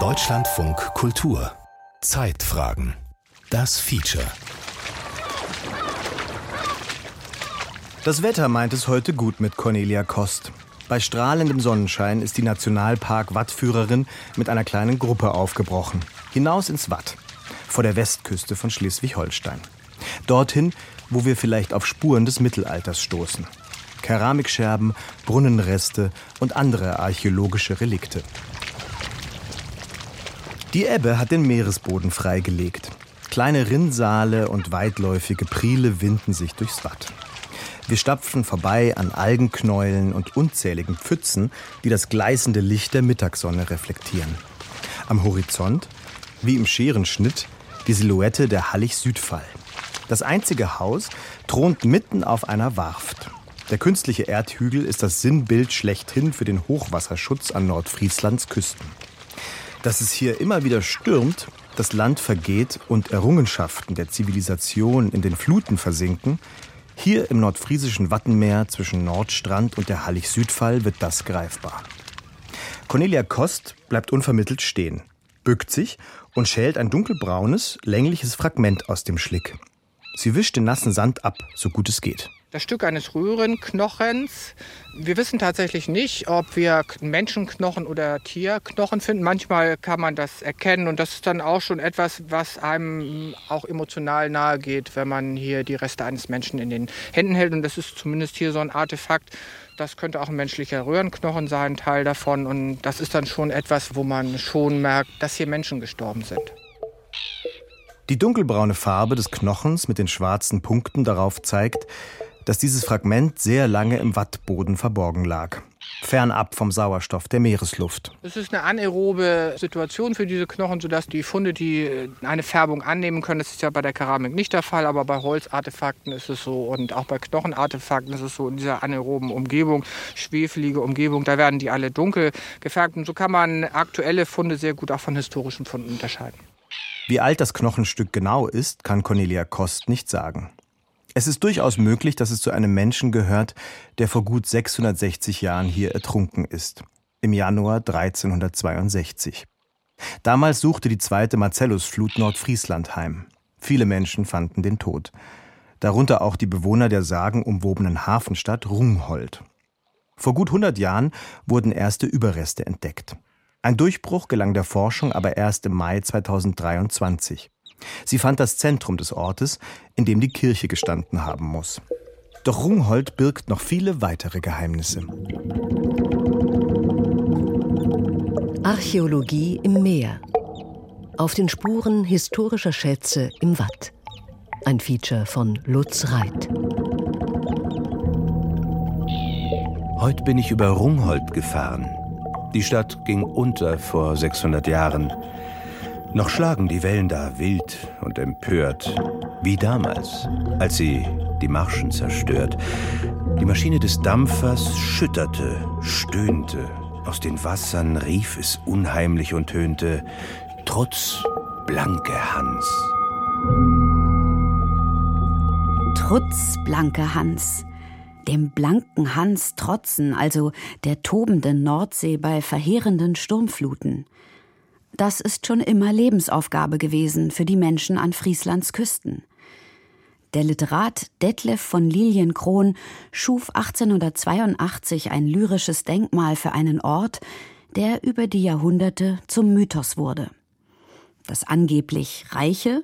Deutschlandfunk Kultur Zeitfragen Das Feature Das Wetter meint es heute gut mit Cornelia Kost. Bei strahlendem Sonnenschein ist die Nationalpark Wattführerin mit einer kleinen Gruppe aufgebrochen. Hinaus ins Watt, vor der Westküste von Schleswig-Holstein. Dorthin, wo wir vielleicht auf Spuren des Mittelalters stoßen. Keramikscherben, Brunnenreste und andere archäologische Relikte. Die Ebbe hat den Meeresboden freigelegt. Kleine Rinnsale und weitläufige Priele winden sich durchs Watt. Wir stapfen vorbei an Algenknäueln und unzähligen Pfützen, die das gleißende Licht der Mittagssonne reflektieren. Am Horizont, wie im Scherenschnitt, die Silhouette der Hallig-Südfall. Das einzige Haus thront mitten auf einer Warft. Der künstliche Erdhügel ist das Sinnbild schlechthin für den Hochwasserschutz an Nordfrieslands Küsten. Dass es hier immer wieder stürmt, das Land vergeht und Errungenschaften der Zivilisation in den Fluten versinken, hier im nordfriesischen Wattenmeer zwischen Nordstrand und der Hallig-Südfall wird das greifbar. Cornelia Kost bleibt unvermittelt stehen, bückt sich und schält ein dunkelbraunes, längliches Fragment aus dem Schlick. Sie wischt den nassen Sand ab, so gut es geht das Stück eines Röhrenknochens. Wir wissen tatsächlich nicht, ob wir Menschenknochen oder Tierknochen finden. Manchmal kann man das erkennen und das ist dann auch schon etwas, was einem auch emotional nahe geht, wenn man hier die Reste eines Menschen in den Händen hält. Und das ist zumindest hier so ein Artefakt. Das könnte auch ein menschlicher Röhrenknochen sein, Teil davon. Und das ist dann schon etwas, wo man schon merkt, dass hier Menschen gestorben sind. Die dunkelbraune Farbe des Knochens mit den schwarzen Punkten darauf zeigt, dass dieses Fragment sehr lange im Wattboden verborgen lag. Fernab vom Sauerstoff der Meeresluft. Es ist eine anaerobe Situation für diese Knochen, sodass die Funde, die äh, eine Färbung annehmen können, das ist ja bei der Keramik nicht der Fall, aber bei Holzartefakten ist es so und auch bei Knochenartefakten ist es so in dieser anaeroben Umgebung, schwefelige Umgebung, da werden die alle dunkel gefärbt und so kann man aktuelle Funde sehr gut auch von historischen Funden unterscheiden. Wie alt das Knochenstück genau ist, kann Cornelia Kost nicht sagen. Es ist durchaus möglich, dass es zu einem Menschen gehört, der vor gut 660 Jahren hier ertrunken ist. Im Januar 1362. Damals suchte die zweite Marcellusflut Nordfriesland heim. Viele Menschen fanden den Tod. Darunter auch die Bewohner der sagenumwobenen Hafenstadt Rungholt. Vor gut 100 Jahren wurden erste Überreste entdeckt. Ein Durchbruch gelang der Forschung aber erst im Mai 2023. Sie fand das Zentrum des Ortes, in dem die Kirche gestanden haben muss. Doch Rungholt birgt noch viele weitere Geheimnisse. Archäologie im Meer. Auf den Spuren historischer Schätze im Watt. Ein Feature von Lutz Reit. Heute bin ich über Rungholt gefahren. Die Stadt ging unter vor 600 Jahren. Noch schlagen die Wellen da wild und empört, wie damals, als sie die Marschen zerstört. Die Maschine des Dampfers schütterte, stöhnte, aus den Wassern rief es unheimlich und tönte, Trutz, blanke Hans. Trutz, blanke Hans. Dem blanken Hans trotzen, also der tobenden Nordsee bei verheerenden Sturmfluten. Das ist schon immer Lebensaufgabe gewesen für die Menschen an Frieslands Küsten. Der Literat Detlef von Lilienkron schuf 1882 ein lyrisches Denkmal für einen Ort, der über die Jahrhunderte zum Mythos wurde. Das angeblich reiche,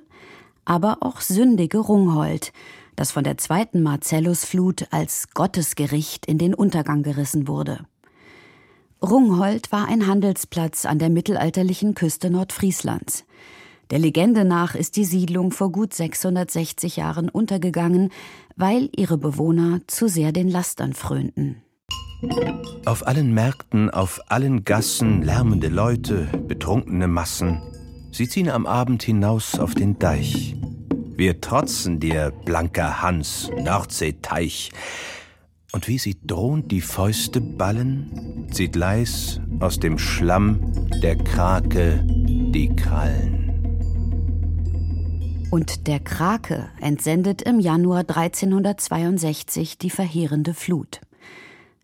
aber auch sündige Rungholt, das von der zweiten Marcellusflut als Gottesgericht in den Untergang gerissen wurde. Rungholt war ein Handelsplatz an der mittelalterlichen Küste Nordfrieslands. Der Legende nach ist die Siedlung vor gut 660 Jahren untergegangen, weil ihre Bewohner zu sehr den Lastern frönten. Auf allen Märkten, auf allen Gassen lärmende Leute, betrunkene Massen. Sie ziehen am Abend hinaus auf den Deich. Wir trotzen dir, blanker Hans, Nordseeteich. Und wie sie drohend die Fäuste ballen, zieht leis aus dem Schlamm der Krake die Krallen. Und der Krake entsendet im Januar 1362 die verheerende Flut.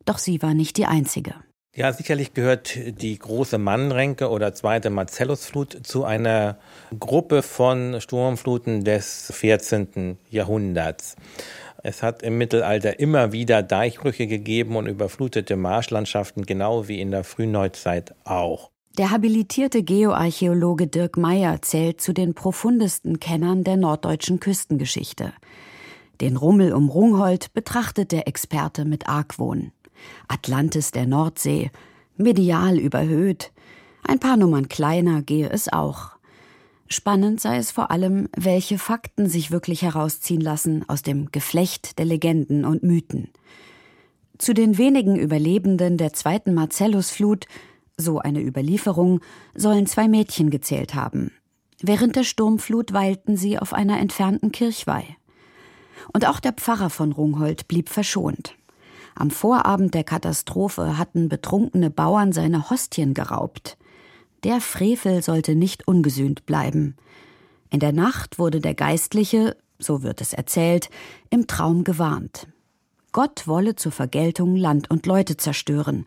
Doch sie war nicht die einzige. Ja, sicherlich gehört die große Mannrenke oder zweite Marcellusflut zu einer Gruppe von Sturmfluten des 14. Jahrhunderts. Es hat im Mittelalter immer wieder Deichbrüche gegeben und überflutete Marschlandschaften, genau wie in der Frühneuzeit auch. Der habilitierte Geoarchäologe Dirk Meyer zählt zu den profundesten Kennern der norddeutschen Küstengeschichte. Den Rummel um Rungholt betrachtet der Experte mit Argwohn. Atlantis der Nordsee, medial überhöht. Ein paar Nummern kleiner gehe es auch. Spannend sei es vor allem, welche Fakten sich wirklich herausziehen lassen aus dem Geflecht der Legenden und Mythen. Zu den wenigen Überlebenden der zweiten Marcellusflut, so eine Überlieferung, sollen zwei Mädchen gezählt haben. Während der Sturmflut weilten sie auf einer entfernten Kirchweih. Und auch der Pfarrer von Rungholt blieb verschont. Am Vorabend der Katastrophe hatten betrunkene Bauern seine Hostien geraubt. Der Frevel sollte nicht ungesühnt bleiben. In der Nacht wurde der Geistliche, so wird es erzählt, im Traum gewarnt. Gott wolle zur Vergeltung Land und Leute zerstören.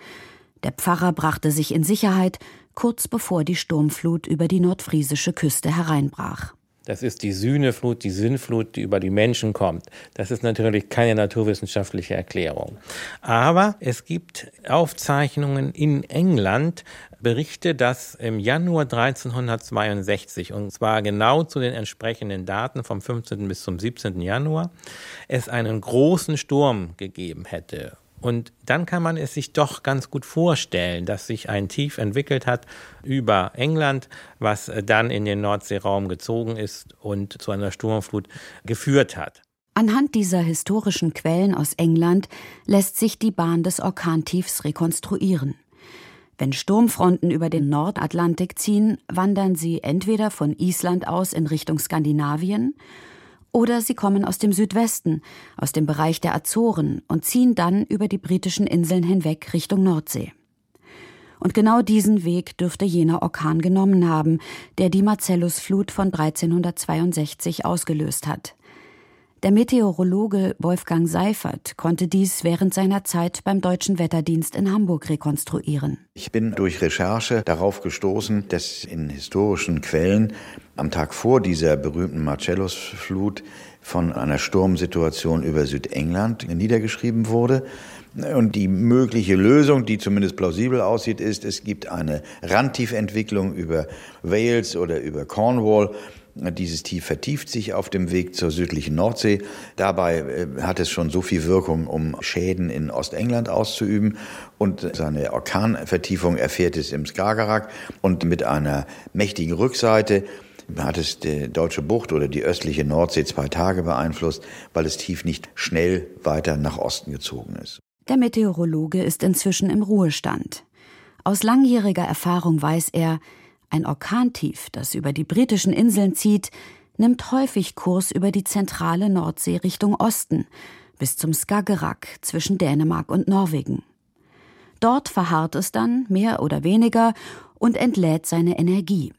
Der Pfarrer brachte sich in Sicherheit, kurz bevor die Sturmflut über die nordfriesische Küste hereinbrach. Das ist die Sühneflut, die Sinnflut, die über die Menschen kommt. Das ist natürlich keine naturwissenschaftliche Erklärung. Aber es gibt Aufzeichnungen in England, Berichte, dass im Januar 1362, und zwar genau zu den entsprechenden Daten vom 15. bis zum 17. Januar, es einen großen Sturm gegeben hätte. Und dann kann man es sich doch ganz gut vorstellen, dass sich ein Tief entwickelt hat über England, was dann in den Nordseeraum gezogen ist und zu einer Sturmflut geführt hat. Anhand dieser historischen Quellen aus England lässt sich die Bahn des Orkantiefs rekonstruieren. Wenn Sturmfronten über den Nordatlantik ziehen, wandern sie entweder von Island aus in Richtung Skandinavien oder sie kommen aus dem Südwesten, aus dem Bereich der Azoren und ziehen dann über die britischen Inseln hinweg Richtung Nordsee. Und genau diesen Weg dürfte jener Orkan genommen haben, der die Marcellusflut von 1362 ausgelöst hat. Der Meteorologe Wolfgang Seifert konnte dies während seiner Zeit beim Deutschen Wetterdienst in Hamburg rekonstruieren. Ich bin durch Recherche darauf gestoßen, dass in historischen Quellen am Tag vor dieser berühmten Marcellus-Flut von einer Sturmsituation über Südengland niedergeschrieben wurde. Und die mögliche Lösung, die zumindest plausibel aussieht, ist, es gibt eine Randtiefentwicklung über Wales oder über Cornwall dieses Tief vertieft sich auf dem Weg zur südlichen Nordsee. Dabei äh, hat es schon so viel Wirkung, um Schäden in Ostengland auszuüben. Und seine Orkanvertiefung erfährt es im Skagerrak. Und mit einer mächtigen Rückseite hat es die deutsche Bucht oder die östliche Nordsee zwei Tage beeinflusst, weil es tief nicht schnell weiter nach Osten gezogen ist. Der Meteorologe ist inzwischen im Ruhestand. Aus langjähriger Erfahrung weiß er, ein Orkantief, das über die britischen Inseln zieht, nimmt häufig Kurs über die zentrale Nordsee Richtung Osten, bis zum Skagerrak zwischen Dänemark und Norwegen. Dort verharrt es dann, mehr oder weniger, und entlädt seine Energie.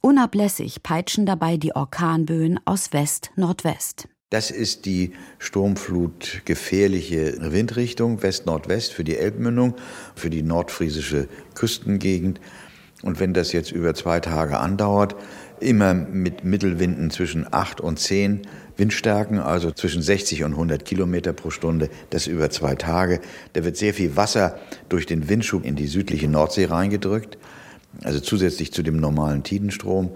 Unablässig peitschen dabei die Orkanböen aus West-Nordwest. Das ist die sturmflutgefährliche Windrichtung West-Nordwest für die Elbmündung, für die nordfriesische Küstengegend. Und wenn das jetzt über zwei Tage andauert, immer mit Mittelwinden zwischen 8 und 10 Windstärken, also zwischen 60 und 100 Kilometer pro Stunde, das über zwei Tage. Da wird sehr viel Wasser durch den Windschub in die südliche Nordsee reingedrückt, also zusätzlich zu dem normalen Tidenstrom.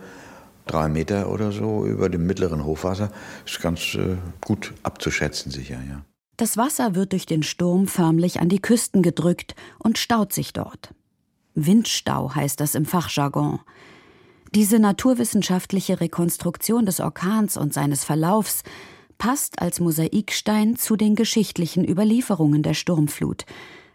Drei Meter oder so über dem mittleren Hochwasser ist ganz äh, gut abzuschätzen, sicher, ja. Das Wasser wird durch den Sturm förmlich an die Küsten gedrückt und staut sich dort. Windstau heißt das im Fachjargon. Diese naturwissenschaftliche Rekonstruktion des Orkans und seines Verlaufs passt als Mosaikstein zu den geschichtlichen Überlieferungen der Sturmflut,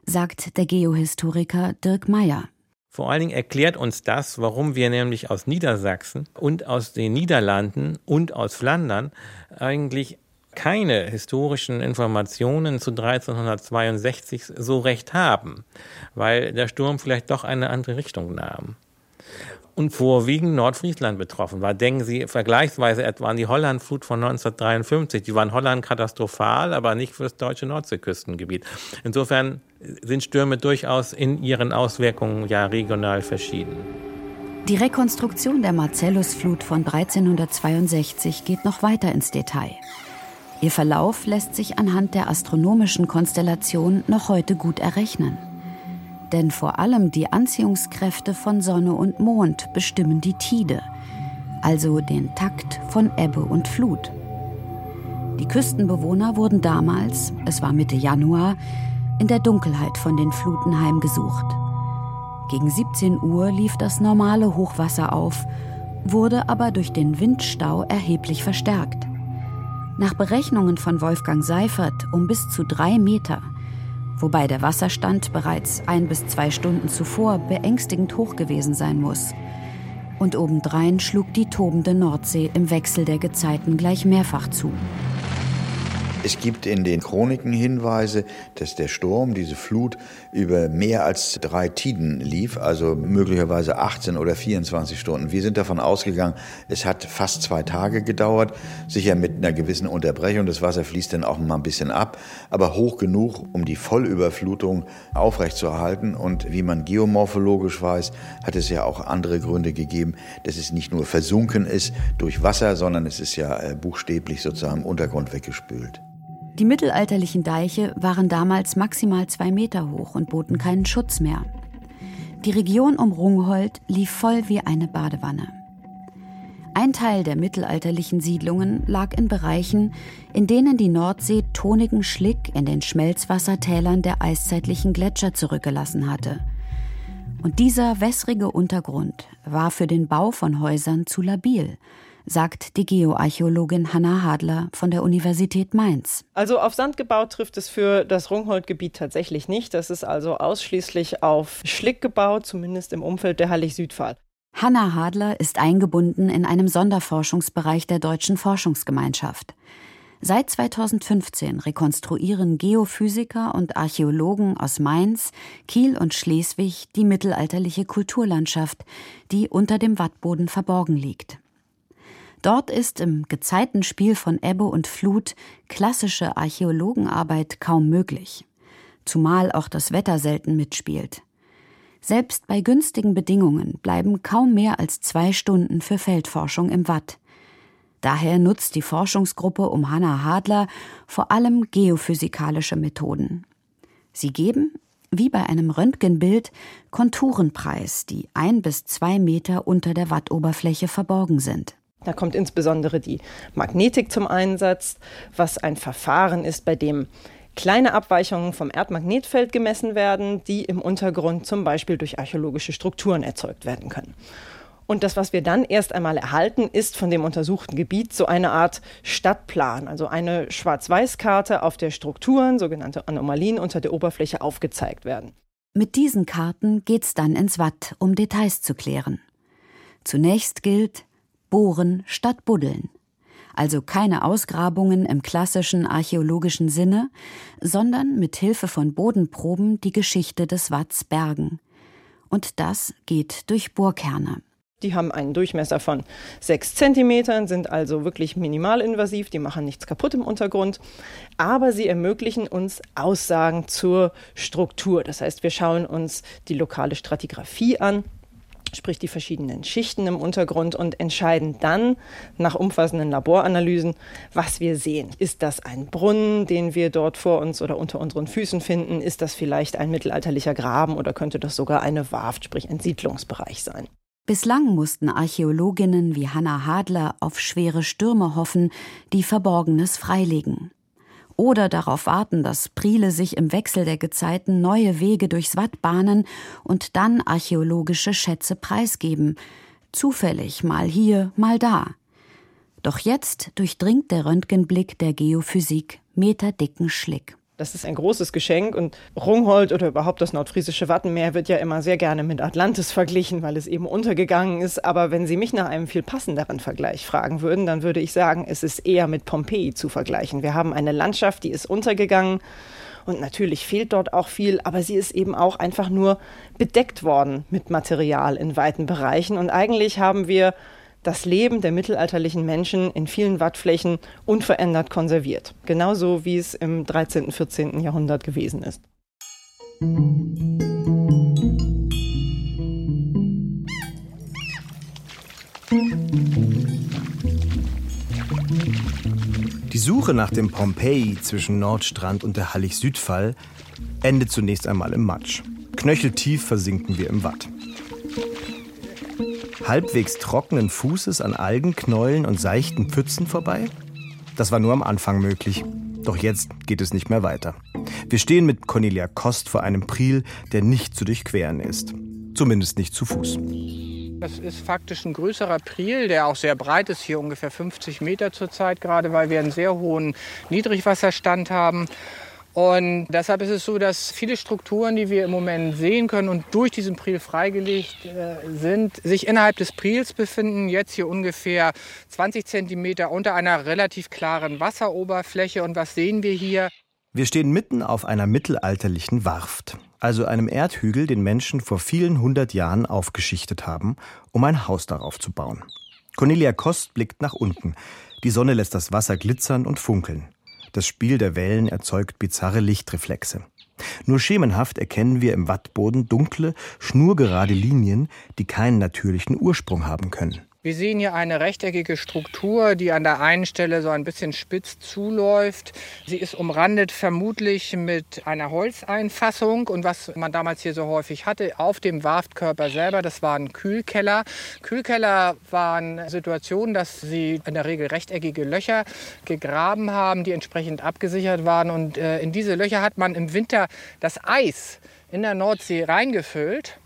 sagt der Geohistoriker Dirk Meyer. Vor allen Dingen erklärt uns das, warum wir nämlich aus Niedersachsen und aus den Niederlanden und aus Flandern eigentlich keine historischen Informationen zu 1362 so recht haben, weil der Sturm vielleicht doch eine andere Richtung nahm. und vorwiegend Nordfriesland betroffen war. Denken Sie vergleichsweise etwa an die Hollandflut von 1953. Die war in Holland katastrophal, aber nicht für das deutsche Nordseeküstengebiet. Insofern sind Stürme durchaus in ihren Auswirkungen ja regional verschieden. Die Rekonstruktion der Marcellusflut von 1362 geht noch weiter ins Detail. Ihr Verlauf lässt sich anhand der astronomischen Konstellation noch heute gut errechnen. Denn vor allem die Anziehungskräfte von Sonne und Mond bestimmen die Tide, also den Takt von Ebbe und Flut. Die Küstenbewohner wurden damals, es war Mitte Januar, in der Dunkelheit von den Fluten heimgesucht. Gegen 17 Uhr lief das normale Hochwasser auf, wurde aber durch den Windstau erheblich verstärkt. Nach Berechnungen von Wolfgang Seifert um bis zu drei Meter wobei der Wasserstand bereits ein bis zwei Stunden zuvor beängstigend hoch gewesen sein muss. Und obendrein schlug die tobende Nordsee im Wechsel der Gezeiten gleich mehrfach zu. Es gibt in den Chroniken Hinweise, dass der Sturm, diese Flut, über mehr als drei Tiden lief, also möglicherweise 18 oder 24 Stunden. Wir sind davon ausgegangen, es hat fast zwei Tage gedauert, sicher mit einer gewissen Unterbrechung. Das Wasser fließt dann auch mal ein bisschen ab, aber hoch genug, um die Vollüberflutung aufrechtzuerhalten. Und wie man geomorphologisch weiß, hat es ja auch andere Gründe gegeben, dass es nicht nur versunken ist durch Wasser, sondern es ist ja äh, buchstäblich sozusagen im Untergrund weggespült. Die mittelalterlichen Deiche waren damals maximal zwei Meter hoch und boten keinen Schutz mehr. Die Region um Rungholt lief voll wie eine Badewanne. Ein Teil der mittelalterlichen Siedlungen lag in Bereichen, in denen die Nordsee tonigen Schlick in den Schmelzwassertälern der eiszeitlichen Gletscher zurückgelassen hatte. Und dieser wässrige Untergrund war für den Bau von Häusern zu labil sagt die Geoarchäologin Hanna Hadler von der Universität Mainz. Also auf Sand gebaut trifft es für das Rungholt-Gebiet tatsächlich nicht. Das ist also ausschließlich auf Schlick gebaut, zumindest im Umfeld der Hallig-Südpfahl. Hanna Hadler ist eingebunden in einem Sonderforschungsbereich der Deutschen Forschungsgemeinschaft. Seit 2015 rekonstruieren Geophysiker und Archäologen aus Mainz, Kiel und Schleswig die mittelalterliche Kulturlandschaft, die unter dem Wattboden verborgen liegt. Dort ist im Gezeitenspiel von Ebbe und Flut klassische Archäologenarbeit kaum möglich, zumal auch das Wetter selten mitspielt. Selbst bei günstigen Bedingungen bleiben kaum mehr als zwei Stunden für Feldforschung im Watt. Daher nutzt die Forschungsgruppe um Hannah Hadler vor allem geophysikalische Methoden. Sie geben, wie bei einem Röntgenbild, Konturen preis, die ein bis zwei Meter unter der Wattoberfläche verborgen sind. Da kommt insbesondere die Magnetik zum Einsatz, was ein Verfahren ist, bei dem kleine Abweichungen vom Erdmagnetfeld gemessen werden, die im Untergrund zum Beispiel durch archäologische Strukturen erzeugt werden können. Und das, was wir dann erst einmal erhalten, ist von dem untersuchten Gebiet so eine Art Stadtplan, also eine Schwarz-Weiß-Karte, auf der Strukturen, sogenannte Anomalien unter der Oberfläche aufgezeigt werden. Mit diesen Karten geht's dann ins Watt, um Details zu klären. Zunächst gilt, Bohren statt Buddeln. Also keine Ausgrabungen im klassischen archäologischen Sinne, sondern mit Hilfe von Bodenproben die Geschichte des Watts bergen. Und das geht durch Bohrkerne. Die haben einen Durchmesser von sechs Zentimetern, sind also wirklich minimalinvasiv, die machen nichts kaputt im Untergrund, aber sie ermöglichen uns Aussagen zur Struktur. Das heißt, wir schauen uns die lokale Stratigraphie an, sprich die verschiedenen Schichten im Untergrund und entscheiden dann nach umfassenden Laboranalysen, was wir sehen. Ist das ein Brunnen, den wir dort vor uns oder unter unseren Füßen finden? Ist das vielleicht ein mittelalterlicher Graben oder könnte das sogar eine Warft, sprich ein Siedlungsbereich sein? Bislang mussten Archäologinnen wie Hannah Hadler auf schwere Stürme hoffen, die Verborgenes freilegen oder darauf warten, dass Priele sich im Wechsel der Gezeiten neue Wege durchs Watt bahnen und dann archäologische Schätze preisgeben. Zufällig, mal hier, mal da. Doch jetzt durchdringt der Röntgenblick der Geophysik meterdicken Schlick. Das ist ein großes Geschenk und Rungholt oder überhaupt das nordfriesische Wattenmeer wird ja immer sehr gerne mit Atlantis verglichen, weil es eben untergegangen ist. Aber wenn Sie mich nach einem viel passenderen Vergleich fragen würden, dann würde ich sagen, es ist eher mit Pompeji zu vergleichen. Wir haben eine Landschaft, die ist untergegangen Und natürlich fehlt dort auch viel, aber sie ist eben auch einfach nur bedeckt worden mit Material in weiten Bereichen. Und eigentlich haben wir das Leben der mittelalterlichen Menschen in vielen Wattflächen unverändert konserviert. Genauso wie es im 13. und 14. Jahrhundert gewesen ist. Die Suche nach dem Pompeji zwischen Nordstrand und der Hallig-Südfall endet zunächst einmal im Matsch. Knöcheltief versinken wir im Watt. Halbwegs trockenen Fußes an Algenknäulen und seichten Pfützen vorbei? Das war nur am Anfang möglich. Doch jetzt geht es nicht mehr weiter. Wir stehen mit Cornelia Kost vor einem Priel, der nicht zu durchqueren ist. Zumindest nicht zu Fuß. Das ist faktisch ein größerer Priel, der auch sehr breit ist, hier ungefähr 50 Meter zurzeit gerade, weil wir einen sehr hohen Niedrigwasserstand haben. Und deshalb ist es so, dass viele Strukturen, die wir im Moment sehen können und durch diesen Priel freigelegt äh, sind, sich innerhalb des Priels befinden. Jetzt hier ungefähr 20 Zentimeter unter einer relativ klaren Wasseroberfläche. Und was sehen wir hier? Wir stehen mitten auf einer mittelalterlichen Warft, also einem Erdhügel, den Menschen vor vielen hundert Jahren aufgeschichtet haben, um ein Haus darauf zu bauen. Cornelia Kost blickt nach unten. Die Sonne lässt das Wasser glitzern und funkeln. Das Spiel der Wellen erzeugt bizarre Lichtreflexe. Nur schemenhaft erkennen wir im Wattboden dunkle, schnurgerade Linien, die keinen natürlichen Ursprung haben können. Wir sehen hier eine rechteckige Struktur, die an der einen Stelle so ein bisschen spitz zuläuft. Sie ist umrandet vermutlich mit einer Holzeinfassung und was man damals hier so häufig hatte, auf dem Warftkörper selber, das waren Kühlkeller. Kühlkeller waren Situationen, dass sie in der Regel rechteckige Löcher gegraben haben, die entsprechend abgesichert waren und äh, in diese Löcher hat man im Winter das Eis in der Nordsee reingefüllt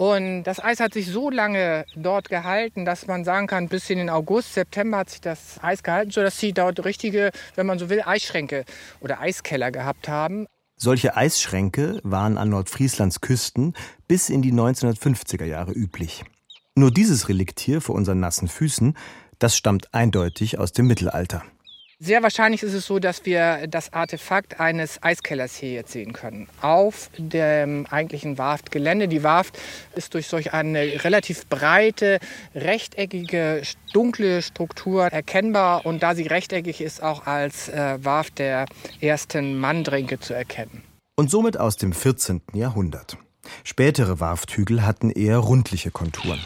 und das Eis hat sich so lange dort gehalten, dass man sagen kann, bis in den August, September hat sich das Eis gehalten, sodass sie dort richtige, wenn man so will, Eisschränke oder Eiskeller gehabt haben. Solche Eisschränke waren an Nordfrieslands Küsten bis in die 1950er Jahre üblich. Nur dieses Relikt hier vor unseren nassen Füßen, das stammt eindeutig aus dem Mittelalter. Sehr wahrscheinlich ist es so, dass wir das Artefakt eines Eiskellers hier jetzt sehen können. Auf dem eigentlichen Warftgelände. Die Warft ist durch solch eine relativ breite, rechteckige, dunkle Struktur erkennbar und da sie rechteckig ist, auch als äh, Warft der ersten Manndrinke zu erkennen. Und somit aus dem 14. Jahrhundert. Spätere Warfthügel hatten eher rundliche Konturen.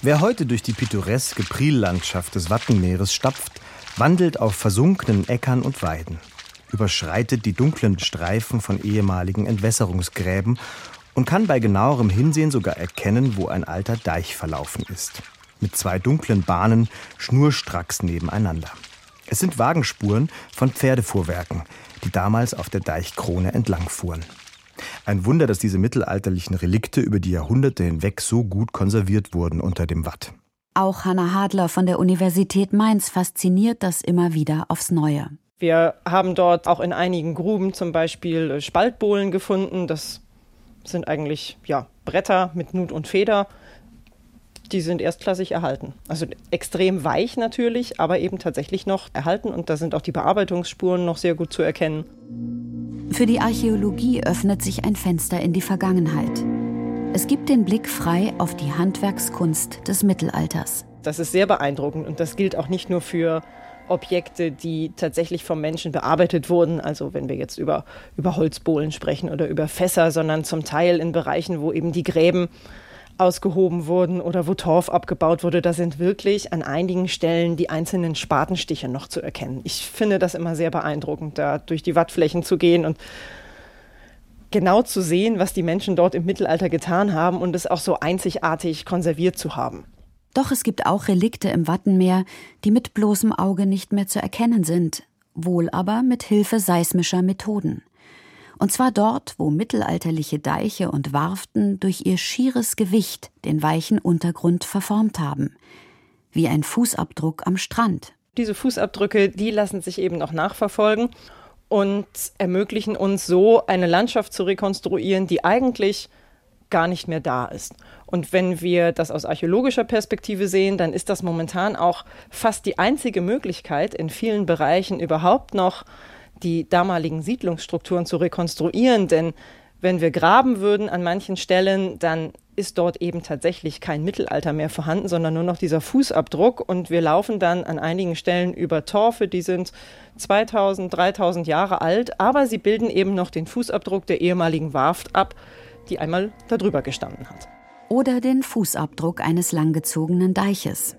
Wer heute durch die pittoreske Priellandschaft des Wattenmeeres stapft, wandelt auf versunkenen Äckern und Weiden, überschreitet die dunklen Streifen von ehemaligen Entwässerungsgräben und kann bei genauerem Hinsehen sogar erkennen, wo ein alter Deich verlaufen ist. Mit zwei dunklen Bahnen schnurstracks nebeneinander. Es sind Wagenspuren von Pferdefuhrwerken, die damals auf der Deichkrone entlangfuhren. Ein Wunder, dass diese mittelalterlichen Relikte über die Jahrhunderte hinweg so gut konserviert wurden unter dem Watt. Auch Hanna Hadler von der Universität Mainz fasziniert das immer wieder aufs Neue. Wir haben dort auch in einigen Gruben zum Beispiel äh, Spaltbohlen gefunden. Das sind eigentlich ja, Bretter mit Nut und Feder. Die sind erstklassig erhalten. Also extrem weich natürlich, aber eben tatsächlich noch erhalten. Und da sind auch die Bearbeitungsspuren noch sehr gut zu erkennen. Für die Archäologie öffnet sich ein Fenster in die Vergangenheit. Es gibt den Blick frei auf die Handwerkskunst des Mittelalters. Das ist sehr beeindruckend und das gilt auch nicht nur für Objekte, die tatsächlich vom Menschen bearbeitet wurden, also wenn wir jetzt über, über Holzbohlen sprechen oder über Fässer, sondern zum Teil in Bereichen, wo eben die Gräben ausgehoben wurden oder wo Torf abgebaut wurde, da sind wirklich an einigen Stellen die einzelnen Spatenstiche noch zu erkennen. Ich finde das immer sehr beeindruckend, da durch die Wattflächen zu gehen und genau zu sehen, was die Menschen dort im Mittelalter getan haben und es auch so einzigartig konserviert zu haben. Doch es gibt auch Relikte im Wattenmeer, die mit bloßem Auge nicht mehr zu erkennen sind, wohl aber mit Hilfe seismischer Methoden. Und zwar dort, wo mittelalterliche Deiche und Warften durch ihr schieres Gewicht den weichen Untergrund verformt haben. Wie ein Fußabdruck am Strand. Diese Fußabdrücke, die lassen sich eben noch nachverfolgen und ermöglichen uns so eine Landschaft zu rekonstruieren, die eigentlich gar nicht mehr da ist. Und wenn wir das aus archäologischer Perspektive sehen, dann ist das momentan auch fast die einzige Möglichkeit, in vielen Bereichen überhaupt noch die damaligen Siedlungsstrukturen zu rekonstruieren, denn wenn wir graben würden an manchen Stellen, dann ist dort eben tatsächlich kein Mittelalter mehr vorhanden, sondern nur noch dieser Fußabdruck. Und wir laufen dann an einigen Stellen über Torfe, die sind 2000, 3000 Jahre alt, aber sie bilden eben noch den Fußabdruck der ehemaligen Warft ab, die einmal darüber gestanden hat. Oder den Fußabdruck eines langgezogenen Deiches.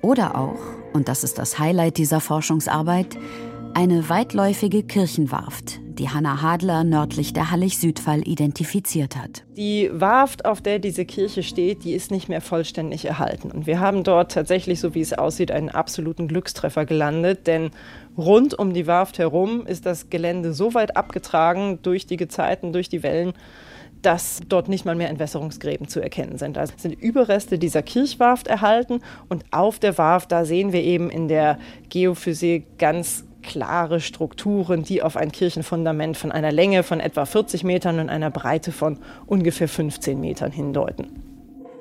Oder auch, und das ist das Highlight dieser Forschungsarbeit, eine weitläufige Kirchenwarft, die Hanna Hadler nördlich der Hallig-Südfall identifiziert hat. Die Warft, auf der diese Kirche steht, die ist nicht mehr vollständig erhalten. Und wir haben dort tatsächlich, so wie es aussieht, einen absoluten Glückstreffer gelandet, denn rund um die Warft herum ist das Gelände so weit abgetragen durch die Gezeiten, durch die Wellen, dass dort nicht mal mehr Entwässerungsgräben zu erkennen sind. Also sind Überreste dieser Kirchwarft erhalten und auf der Warft, da sehen wir eben in der Geophysik ganz klare Strukturen, die auf ein Kirchenfundament von einer Länge von etwa 40 Metern und einer Breite von ungefähr 15 Metern hindeuten.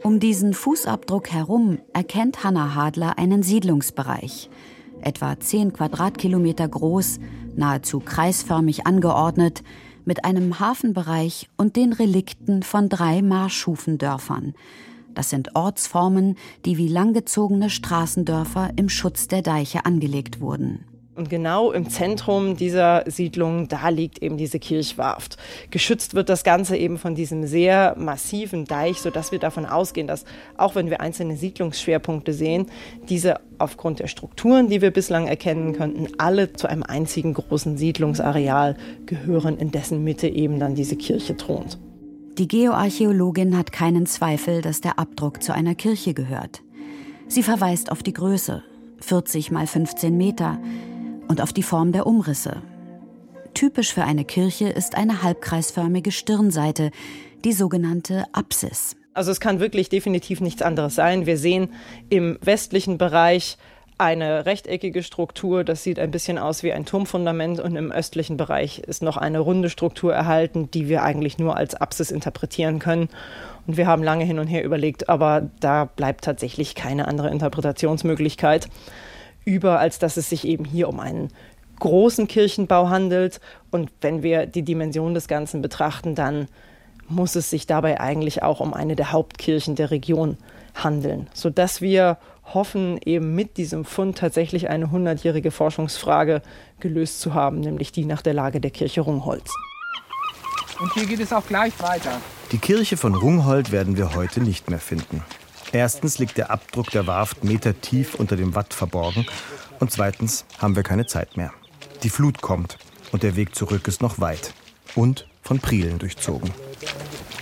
Um diesen Fußabdruck herum erkennt Hanna Hadler einen Siedlungsbereich, etwa 10 Quadratkilometer groß, nahezu kreisförmig angeordnet, mit einem Hafenbereich und den Relikten von drei Marschhufendörfern. Das sind Ortsformen, die wie langgezogene Straßendörfer im Schutz der Deiche angelegt wurden. Und genau im Zentrum dieser Siedlung, da liegt eben diese Kirchwarft. Geschützt wird das Ganze eben von diesem sehr massiven Deich, sodass wir davon ausgehen, dass auch wenn wir einzelne Siedlungsschwerpunkte sehen, diese aufgrund der Strukturen, die wir bislang erkennen könnten, alle zu einem einzigen großen Siedlungsareal gehören, in dessen Mitte eben dann diese Kirche thront. Die Geoarchäologin hat keinen Zweifel, dass der Abdruck zu einer Kirche gehört. Sie verweist auf die Größe, 40 mal 15 Meter, und auf die Form der Umrisse. Typisch für eine Kirche ist eine halbkreisförmige Stirnseite, die sogenannte Apsis. Also es kann wirklich definitiv nichts anderes sein. Wir sehen im westlichen Bereich eine rechteckige Struktur, das sieht ein bisschen aus wie ein Turmfundament und im östlichen Bereich ist noch eine runde Struktur erhalten, die wir eigentlich nur als Apsis interpretieren können. Und wir haben lange hin und her überlegt, aber da bleibt tatsächlich keine andere Interpretationsmöglichkeit über, als dass es sich eben hier um einen großen Kirchenbau handelt. Und wenn wir die Dimension des Ganzen betrachten, dann muss es sich dabei eigentlich auch um eine der Hauptkirchen der Region handeln, sodass wir hoffen, eben mit diesem Fund tatsächlich eine hundertjährige Forschungsfrage gelöst zu haben, nämlich die nach der Lage der Kirche Rungholz. Und hier geht es auch gleich weiter. Die Kirche von Rungholt werden wir heute nicht mehr finden. Erstens liegt der Abdruck der Warft metertief unter dem Watt verborgen und zweitens haben wir keine Zeit mehr. Die Flut kommt und der Weg zurück ist noch weit und von Prielen durchzogen.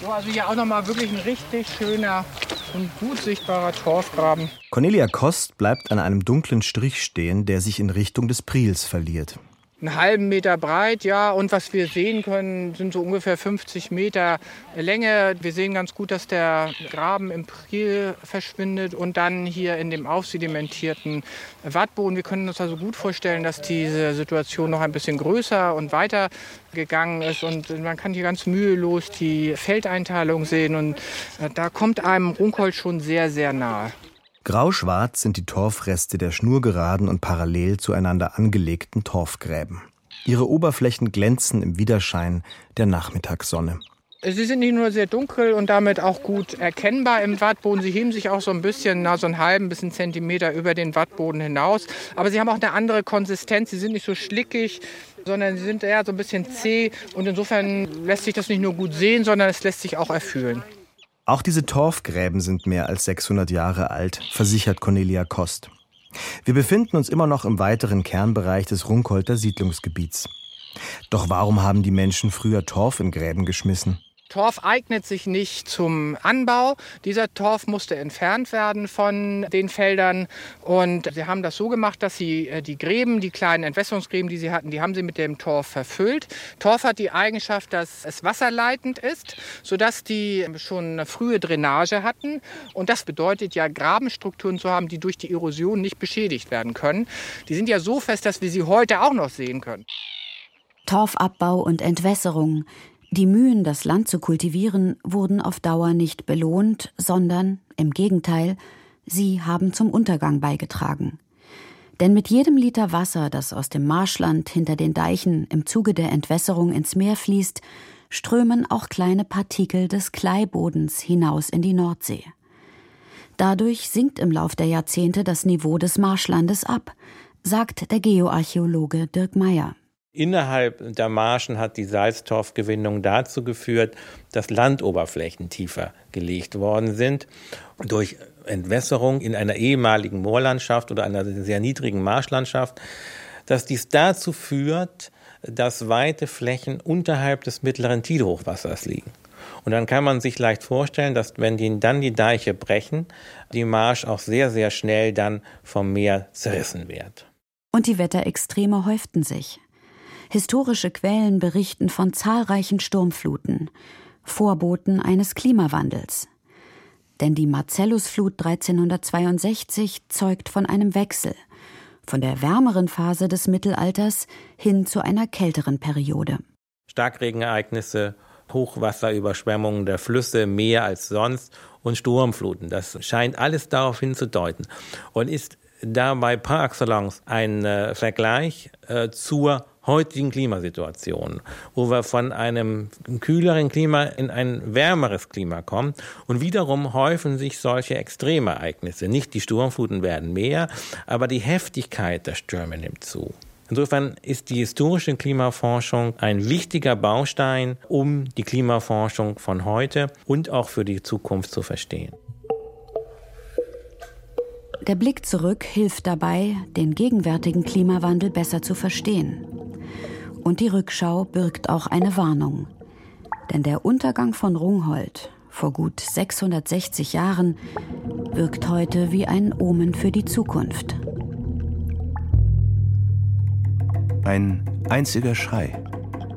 So, also hier auch nochmal wirklich ein richtig schöner und gut sichtbarer Torfgraben. Cornelia Kost bleibt an einem dunklen Strich stehen, der sich in Richtung des Priels verliert einen halben Meter breit, ja. Und was wir sehen können, sind so ungefähr 50 Meter Länge. Wir sehen ganz gut, dass der Graben im Priel verschwindet und dann hier in dem aufsedimentierten Wattboden. Wir können uns also gut vorstellen, dass diese Situation noch ein bisschen größer und weiter gegangen ist. Und man kann hier ganz mühelos die Feldeinteilung sehen. Und äh, da kommt einem Runkholz schon sehr, sehr nahe. Grauschwarz sind die Torfreste der schnurgeraden und parallel zueinander angelegten Torfgräben. Ihre Oberflächen glänzen im Widerschein der Nachmittagssonne. Sie sind nicht nur sehr dunkel und damit auch gut erkennbar im Wattboden. Sie heben sich auch so ein bisschen, na, so einen halben bis einen Zentimeter über den Wattboden hinaus. Aber sie haben auch eine andere Konsistenz. Sie sind nicht so schlickig, sondern sie sind eher so ein bisschen zäh. Und insofern lässt sich das nicht nur gut sehen, sondern es lässt sich auch erfühlen. Auch diese Torfgräben sind mehr als 600 Jahre alt, versichert Cornelia Kost. Wir befinden uns immer noch im weiteren Kernbereich des Runkholter Siedlungsgebiets. Doch warum haben die Menschen früher Torf in Gräben geschmissen? Torf eignet sich nicht zum Anbau. Dieser Torf musste entfernt werden von den Feldern. Und sie haben das so gemacht, dass sie äh, die Gräben, die kleinen Entwässerungsgräben, die sie hatten, die haben sie mit dem Torf verfüllt. Torf hat die Eigenschaft, dass es wasserleitend ist, sodass die schon eine frühe Drainage hatten. Und das bedeutet ja, Grabenstrukturen zu haben, die durch die Erosion nicht beschädigt werden können. Die sind ja so fest, dass wir sie heute auch noch sehen können. Torfabbau und Entwässerung die Mühen, das Land zu kultivieren, wurden auf Dauer nicht belohnt, sondern im Gegenteil, sie haben zum Untergang beigetragen. Denn mit jedem Liter Wasser, das aus dem Marschland hinter den Deichen im Zuge der Entwässerung ins Meer fließt, strömen auch kleine Partikel des Kleibodens hinaus in die Nordsee. Dadurch sinkt im Lauf der Jahrzehnte das Niveau des Marschlandes ab, sagt der Geoarchäologe Dirk Meyer. Innerhalb der Marschen hat die Salztorfgewinnung dazu geführt, dass Landoberflächen tiefer gelegt worden sind. Durch Entwässerung in einer ehemaligen Moorlandschaft oder einer sehr niedrigen Marschlandschaft, dass dies dazu führt, dass weite Flächen unterhalb des mittleren Tidehochwassers liegen. Und dann kann man sich leicht vorstellen, dass wenn die, dann die Deiche brechen, die Marsch auch sehr, sehr schnell dann vom Meer zerrissen wird. Und die Wetterextreme häuften sich. Historische Quellen berichten von zahlreichen Sturmfluten, Vorboten eines Klimawandels. Denn die Marcellusflut 1362 zeugt von einem Wechsel, von der wärmeren Phase des Mittelalters hin zu einer kälteren Periode. Starkregenereignisse, Hochwasserüberschwemmungen der Flüsse mehr als sonst und Sturmfluten. Das scheint alles darauf hinzudeuten und ist dabei par excellence ein äh, Vergleich äh, zur heutigen Klimasituation, wo wir von einem kühleren Klima in ein wärmeres Klima kommen. Und wiederum häufen sich solche Extremereignisse. Nicht die Sturmfluten werden mehr, aber die Heftigkeit der Stürme nimmt zu. Insofern ist die historische Klimaforschung ein wichtiger Baustein, um die Klimaforschung von heute und auch für die Zukunft zu verstehen. Der Blick zurück hilft dabei, den gegenwärtigen Klimawandel besser zu verstehen. Und die Rückschau birgt auch eine Warnung. Denn der Untergang von Rungholt vor gut 660 Jahren wirkt heute wie ein Omen für die Zukunft. Ein einziger Schrei.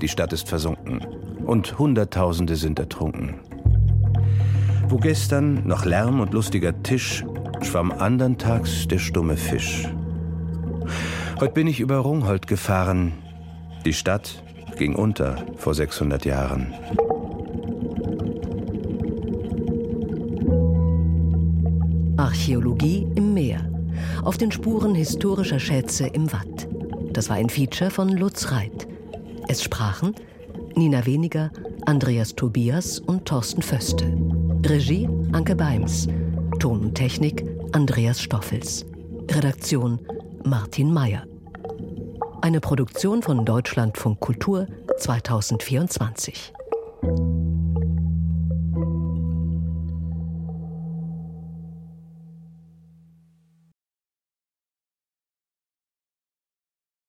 Die Stadt ist versunken und Hunderttausende sind ertrunken. Wo gestern noch Lärm und lustiger Tisch, schwamm andern Tags der stumme Fisch. Heute bin ich über Rungholt gefahren, die Stadt ging unter vor 600 Jahren. Archäologie im Meer. Auf den Spuren historischer Schätze im Watt. Das war ein Feature von Lutz Reit. Es sprachen Nina Weniger, Andreas Tobias und Thorsten Föste. Regie Anke Beims. Ton und Technik Andreas Stoffels. Redaktion Martin Mayer. Eine Produktion von Deutschlandfunk Kultur 2024.